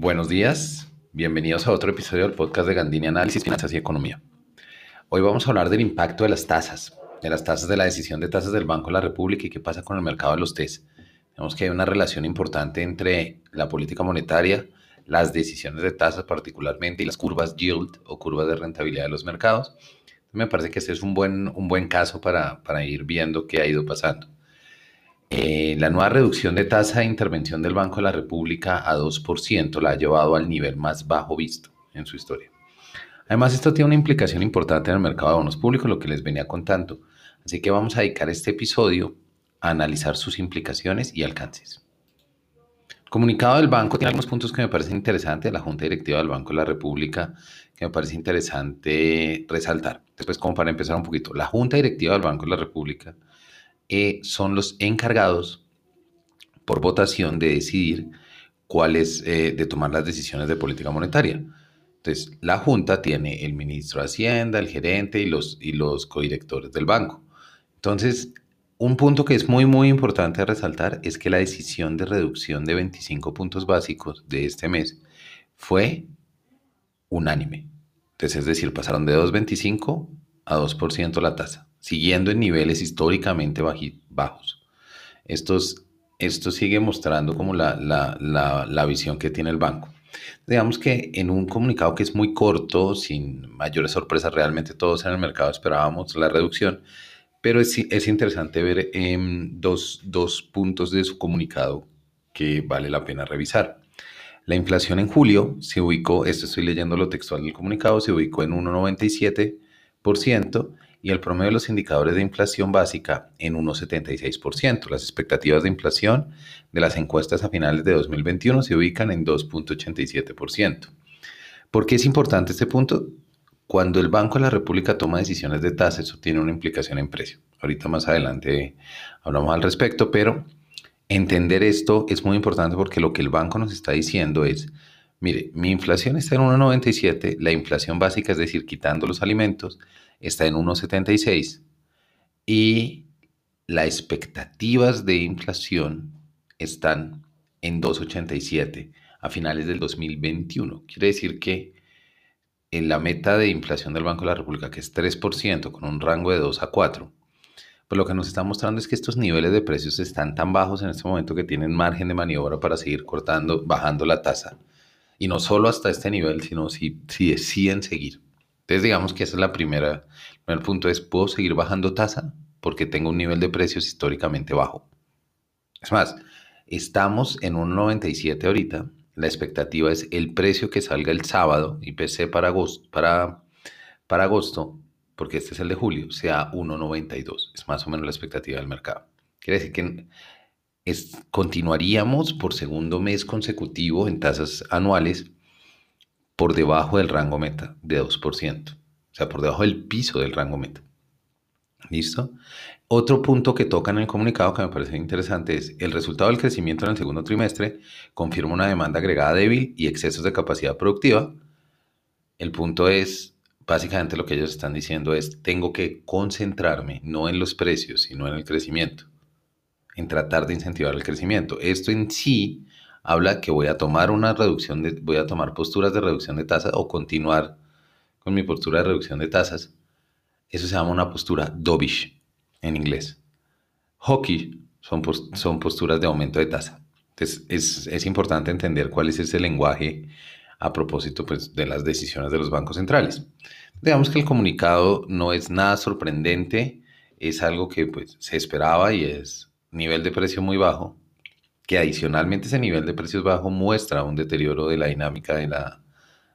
Buenos días, bienvenidos a otro episodio del podcast de Gandini Análisis, Finanzas y Economía. Hoy vamos a hablar del impacto de las tasas, de las tasas de la decisión de tasas del Banco de la República y qué pasa con el mercado de los TES. Vemos que hay una relación importante entre la política monetaria, las decisiones de tasas particularmente y las curvas yield o curvas de rentabilidad de los mercados. Me parece que este es un buen, un buen caso para, para ir viendo qué ha ido pasando. Eh, la nueva reducción de tasa de intervención del Banco de la República a 2% la ha llevado al nivel más bajo visto en su historia. Además, esto tiene una implicación importante en el mercado de bonos públicos, lo que les venía contando. Así que vamos a dedicar este episodio a analizar sus implicaciones y alcances. El comunicado del banco tiene algunos puntos que me parecen interesantes, la Junta Directiva del Banco de la República, que me parece interesante resaltar. Después, como para empezar un poquito, la Junta Directiva del Banco de la República eh, son los encargados por votación de decidir cuáles, eh, de tomar las decisiones de política monetaria. Entonces, la Junta tiene el ministro de Hacienda, el gerente y los, y los codirectores del banco. Entonces, un punto que es muy, muy importante resaltar es que la decisión de reducción de 25 puntos básicos de este mes fue unánime. Entonces, es decir, pasaron de 2,25 a 2% la tasa siguiendo en niveles históricamente bajos. Estos, esto sigue mostrando como la, la, visión que tiene el banco. Digamos que en un comunicado que es muy corto, sin mayores sorpresas, realmente todos en el mercado esperábamos la reducción, pero es, es interesante ver em, dos, dos puntos de su comunicado que vale la pena revisar. La inflación en julio se ubicó, esto estoy leyendo lo textual del comunicado, se ubicó en 1,97% y el promedio de los indicadores de inflación básica en 1,76%. Las expectativas de inflación de las encuestas a finales de 2021 se ubican en 2.87%. ¿Por qué es importante este punto? Cuando el Banco de la República toma decisiones de tasa, eso tiene una implicación en precio. Ahorita más adelante hablamos al respecto, pero entender esto es muy importante porque lo que el banco nos está diciendo es, mire, mi inflación está en 1,97, la inflación básica, es decir, quitando los alimentos, está en 1,76 y las expectativas de inflación están en 2,87 a finales del 2021. Quiere decir que en la meta de inflación del Banco de la República, que es 3%, con un rango de 2 a 4, pues lo que nos está mostrando es que estos niveles de precios están tan bajos en este momento que tienen margen de maniobra para seguir cortando, bajando la tasa. Y no solo hasta este nivel, sino si, si deciden seguir. Entonces digamos que esa es la primera, el primer punto es, ¿puedo seguir bajando tasa? Porque tengo un nivel de precios históricamente bajo. Es más, estamos en un 97 ahorita, la expectativa es el precio que salga el sábado, IPC para agosto, para, para agosto, porque este es el de julio, sea 1,92. Es más o menos la expectativa del mercado. Quiere decir que es, continuaríamos por segundo mes consecutivo en tasas anuales por debajo del rango meta de 2%, o sea, por debajo del piso del rango meta. ¿Listo? Otro punto que toca en el comunicado que me parece interesante es el resultado del crecimiento en el segundo trimestre confirma una demanda agregada débil y excesos de capacidad productiva. El punto es, básicamente lo que ellos están diciendo es, tengo que concentrarme no en los precios, sino en el crecimiento, en tratar de incentivar el crecimiento. Esto en sí habla que voy a tomar una reducción de, voy a tomar posturas de reducción de tasas o continuar con mi postura de reducción de tasas. Eso se llama una postura dovish en inglés. Hockey son, son posturas de aumento de tasa. Entonces es, es, importante entender cuál es ese lenguaje a propósito pues, de las decisiones de los bancos centrales. Digamos que el comunicado no es nada sorprendente, es algo que pues, se esperaba y es nivel de precio muy bajo, que adicionalmente ese nivel de precios bajo muestra un deterioro de la dinámica de la,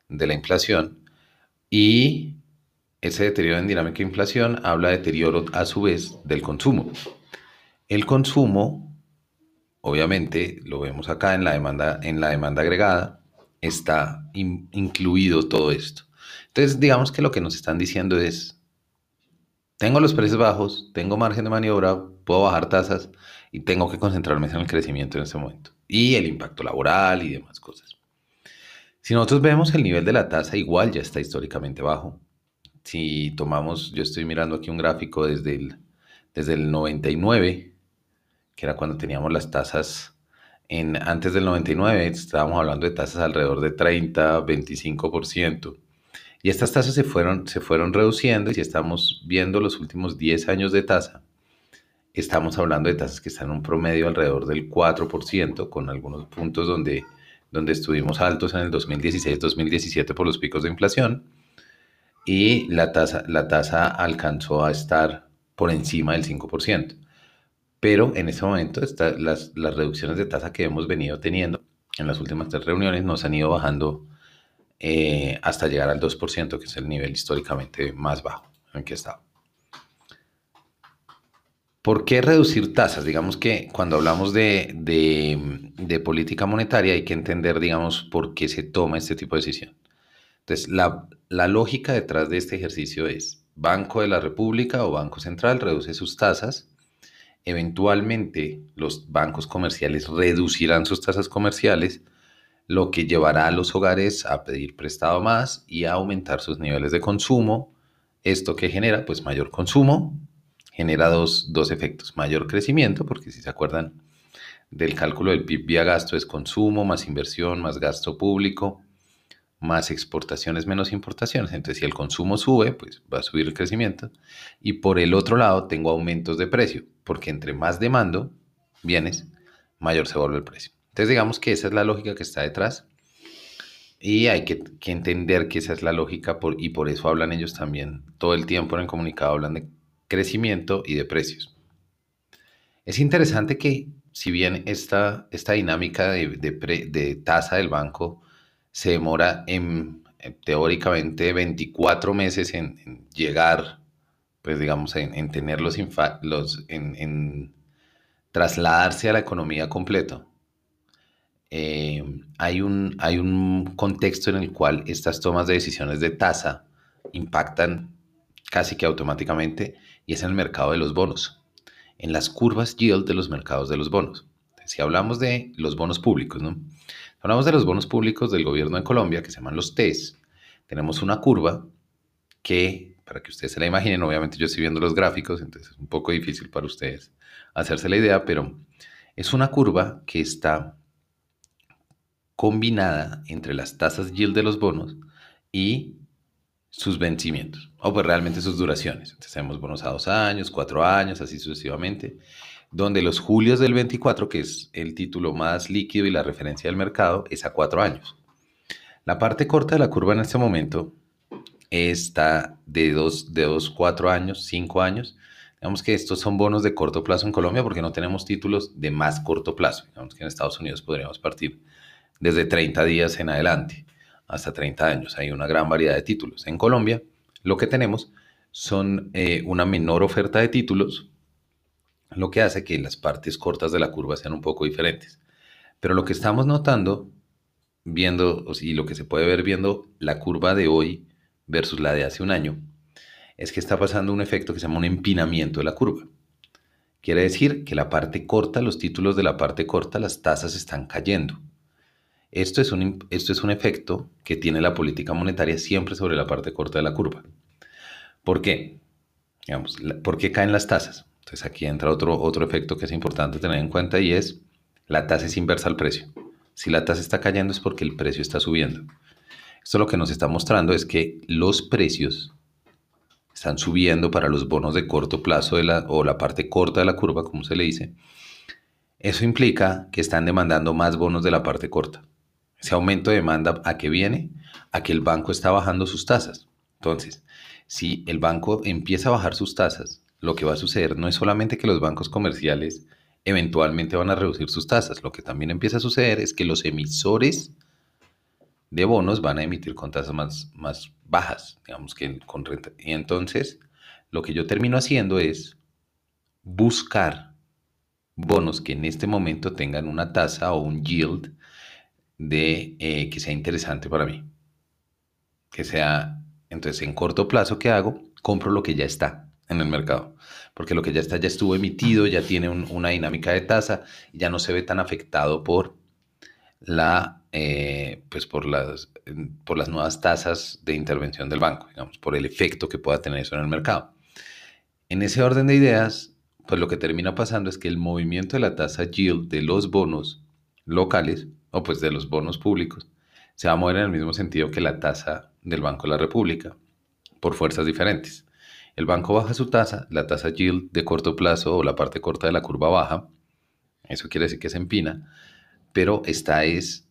de la inflación y ese deterioro en dinámica de inflación habla de deterioro a su vez del consumo. El consumo, obviamente, lo vemos acá en la demanda, en la demanda agregada, está incluido todo esto. Entonces, digamos que lo que nos están diciendo es, tengo los precios bajos, tengo margen de maniobra, puedo bajar tasas, y tengo que concentrarme en el crecimiento en ese momento y el impacto laboral y demás cosas. Si nosotros vemos el nivel de la tasa, igual ya está históricamente bajo. Si tomamos, yo estoy mirando aquí un gráfico desde el, desde el 99, que era cuando teníamos las tasas En, antes del 99 estábamos hablando de tasas alrededor de 30, 25%. Y estas tasas se fueron, se fueron reduciendo y si estamos viendo los últimos 10 años de tasa, estamos hablando de tasas que están en un promedio alrededor del 4%, con algunos puntos donde, donde estuvimos altos en el 2016-2017 por los picos de inflación. Y la tasa, la tasa alcanzó a estar por encima del 5%. Pero en este momento las, las reducciones de tasa que hemos venido teniendo en las últimas tres reuniones nos han ido bajando eh, hasta llegar al 2%, que es el nivel históricamente más bajo en que estado. ¿Por qué reducir tasas? Digamos que cuando hablamos de, de, política monetaria hay que entender, digamos, por qué se toma este tipo de decisión. Entonces, la, la lógica detrás de este ejercicio es, Banco de la República o Banco Central reduce sus tasas Eventualmente los bancos comerciales reducirán sus tasas comerciales, lo que llevará a los hogares a pedir prestado más y a aumentar sus niveles de consumo. Esto que genera, pues mayor consumo, genera dos, dos efectos. Mayor crecimiento, porque si se acuerdan del cálculo del PIB vía gasto es consumo, más inversión, más gasto público más exportaciones, menos importaciones. Entonces, si el consumo sube, pues va a subir el crecimiento. Y por el otro lado, tengo aumentos de precio, porque entre más demando bienes, mayor se vuelve el precio. Entonces, digamos que esa es la lógica que está detrás. Y hay que, entender que esa es la lógica y por eso hablan ellos también todo el tiempo en el comunicado, hablan de crecimiento y de precios. Es interesante que si bien esta, esta dinámica de, tasa del banco se demora en, teóricamente 24 meses en, llegar, pues digamos, en, tener los, los en, trasladarse a la economía completo. Eh, hay, un, hay un contexto en el cual estas tomas de decisiones de tasa impactan casi que automáticamente y es en el mercado de los bonos, en las curvas yield de los mercados de los bonos. Si hablamos de los bonos públicos, ¿no? Hablamos de los bonos públicos del gobierno de Colombia, que se llaman los TES. Tenemos una curva que, para que ustedes se la imaginen, obviamente yo estoy viendo los gráficos, entonces es un poco difícil para ustedes hacerse la idea, pero es una curva que está combinada entre las tasas yield de los bonos y sus vencimientos, o pues realmente sus duraciones. Entonces tenemos bonos a dos años, cuatro años, así sucesivamente donde los julios del 24, que es el título más líquido y la referencia del mercado, es a cuatro años. La parte corta de la curva en este momento está de dos, de dos, cuatro años, cinco años. Digamos que estos son bonos de corto plazo en Colombia porque no tenemos títulos de más corto plazo. Digamos que en Estados Unidos podríamos partir desde 30 días en adelante hasta 30 años. Hay una gran variedad de títulos. En Colombia lo que tenemos son eh, una menor oferta de títulos lo que hace que las partes cortas de la curva sean un poco diferentes. Pero lo que estamos notando, viendo, y lo que se puede ver viendo la curva de hoy versus la de hace un año, es que está pasando un efecto que se llama un empinamiento de la curva. Quiere decir que la parte corta, los títulos de la parte corta, las tasas están cayendo. Esto es un, esto es un efecto que tiene la política monetaria siempre sobre la parte corta de la curva. ¿Por qué? ¿Por qué caen las tasas? Entonces aquí entra otro, otro efecto que es importante tener en cuenta y es la tasa es inversa al precio. Si la tasa está cayendo es porque el precio está subiendo. Esto lo que nos está mostrando es que los precios están subiendo para los bonos de corto plazo de la, o la parte corta de la curva, como se le dice. Eso implica que están demandando más bonos de la parte corta. Ese aumento de demanda a qué viene? A que el banco está bajando sus tasas. Entonces, si el banco empieza a bajar sus tasas, lo que va a suceder no es solamente que los bancos comerciales eventualmente van a reducir sus tasas, lo que también empieza a suceder es que los emisores de bonos van a emitir con tasas más, más bajas, digamos que con renta. Y entonces, lo que yo termino haciendo es buscar bonos que en este momento tengan una tasa o un yield de eh, que sea interesante para mí. Que sea, entonces en corto plazo, ¿qué hago? Compro lo que ya está en el mercado, porque lo que ya está ya estuvo emitido, ya tiene una dinámica de tasa, ya no se ve tan afectado por la eh, pues por las por las nuevas tasas de intervención del banco, digamos, por el efecto que pueda tener eso en el mercado. En ese orden de ideas, pues lo que termina pasando es que el movimiento de la tasa yield de los bonos locales o pues de los bonos públicos se va a mover en el mismo sentido que la tasa del Banco de la República, por fuerzas diferentes. El banco baja su tasa, la tasa yield de corto plazo o la parte corta de la curva baja, eso quiere decir que se empina, pero esta es,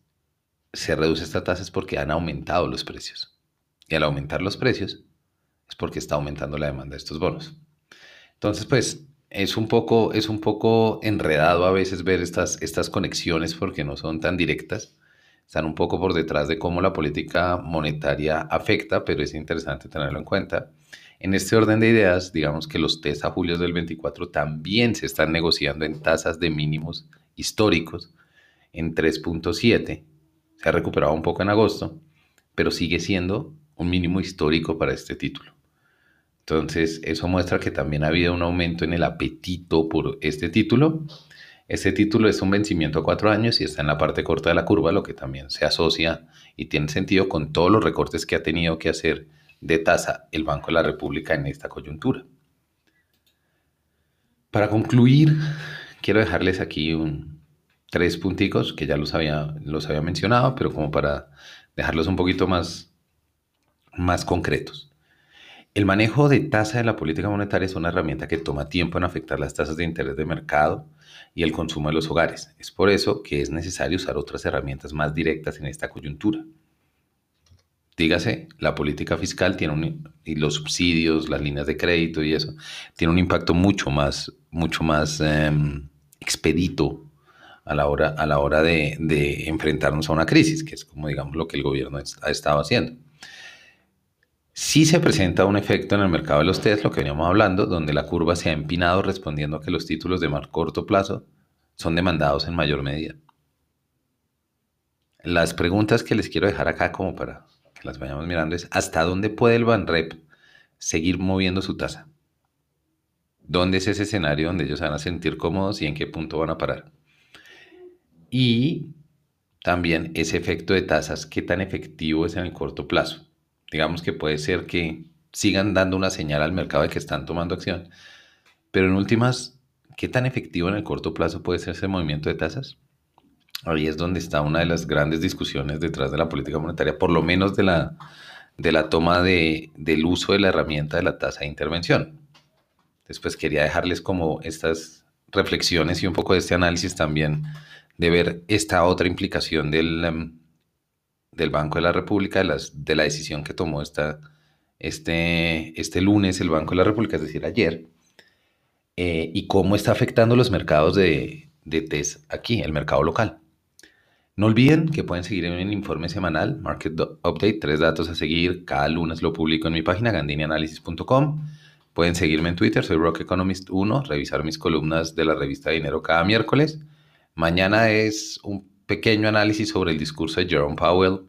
se reduce esta tasa es porque han aumentado los precios. Y al aumentar los precios es porque está aumentando la demanda de estos bonos. Entonces, pues es un poco, es un poco enredado a veces ver estas, estas conexiones porque no son tan directas. Están un poco por detrás de cómo la política monetaria afecta, pero es interesante tenerlo en cuenta. En este orden de ideas, digamos que los test a julio del 24 también se están negociando en tasas de mínimos históricos en 3.7. Se ha recuperado un poco en agosto, pero sigue siendo un mínimo histórico para este título. Entonces, eso muestra que también ha habido un aumento en el apetito por este título. Este título es un vencimiento a cuatro años y está en la parte corta de la curva, lo que también se asocia y tiene sentido con todos los recortes que ha tenido que hacer de tasa el Banco de la República en esta coyuntura. Para concluir, quiero dejarles aquí un, tres punticos que ya los había, los había mencionado, pero como para dejarlos un poquito más, más concretos. El manejo de tasa de la política monetaria es una herramienta que toma tiempo en afectar las tasas de interés de mercado y el consumo de los hogares. Es por eso que es necesario usar otras herramientas más directas en esta coyuntura. Dígase, la política fiscal tiene y los subsidios, las líneas de crédito y eso, tiene un impacto mucho más, mucho más em, expedito a la hora, a la hora de, de enfrentarnos a una crisis, que es como digamos lo que el gobierno ha estado haciendo. Sí se presenta un efecto en el mercado de los test, lo que veníamos hablando, donde la curva se ha empinado respondiendo a que los títulos de más corto plazo son demandados en mayor medida. Las preguntas que les quiero dejar acá como para que las vayamos mirando es ¿hasta dónde puede el Banrep seguir moviendo su tasa? ¿Dónde es ese escenario donde ellos van a sentir cómodos y en qué punto van a parar? Y también ese efecto de tasas, ¿qué tan efectivo es en el corto plazo? Digamos que puede ser que sigan dando una señal al mercado de que están tomando acción. Pero en últimas, ¿qué tan efectivo en el corto plazo puede ser ese movimiento de tasas? Ahí es donde está una de las grandes discusiones detrás de la política monetaria, por lo menos de la, de la toma de, del uso de la herramienta de la tasa de intervención. Después quería dejarles como estas reflexiones y un poco de este análisis también de ver esta otra implicación del, em, del Banco de la República, de, las, de la decisión que tomó esta, este, este lunes el Banco de la República, es decir, ayer, eh, y cómo está afectando los mercados de, de test aquí, el mercado local. No olviden que pueden seguir en el informe semanal, Market Update, tres datos a seguir. Cada lunes lo publico en mi página gandinianalysis.com. Pueden seguirme en Twitter, soy Rock Economist 1, revisar mis columnas de la revista Dinero cada miércoles. Mañana es un pequeño análisis sobre el discurso de Jerome Powell,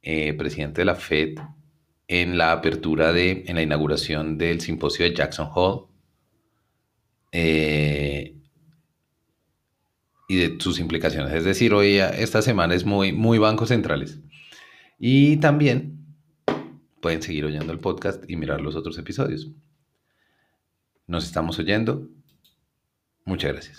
eh, presidente de la Fed, en la apertura de, en la inauguración del simposio de Jackson Hole eh, y de sus implicaciones. Es decir, hoy esta semana es muy, muy bancos centrales. Y también pueden seguir oyendo el podcast y mirar los otros episodios. Nos estamos oyendo. Muchas gracias.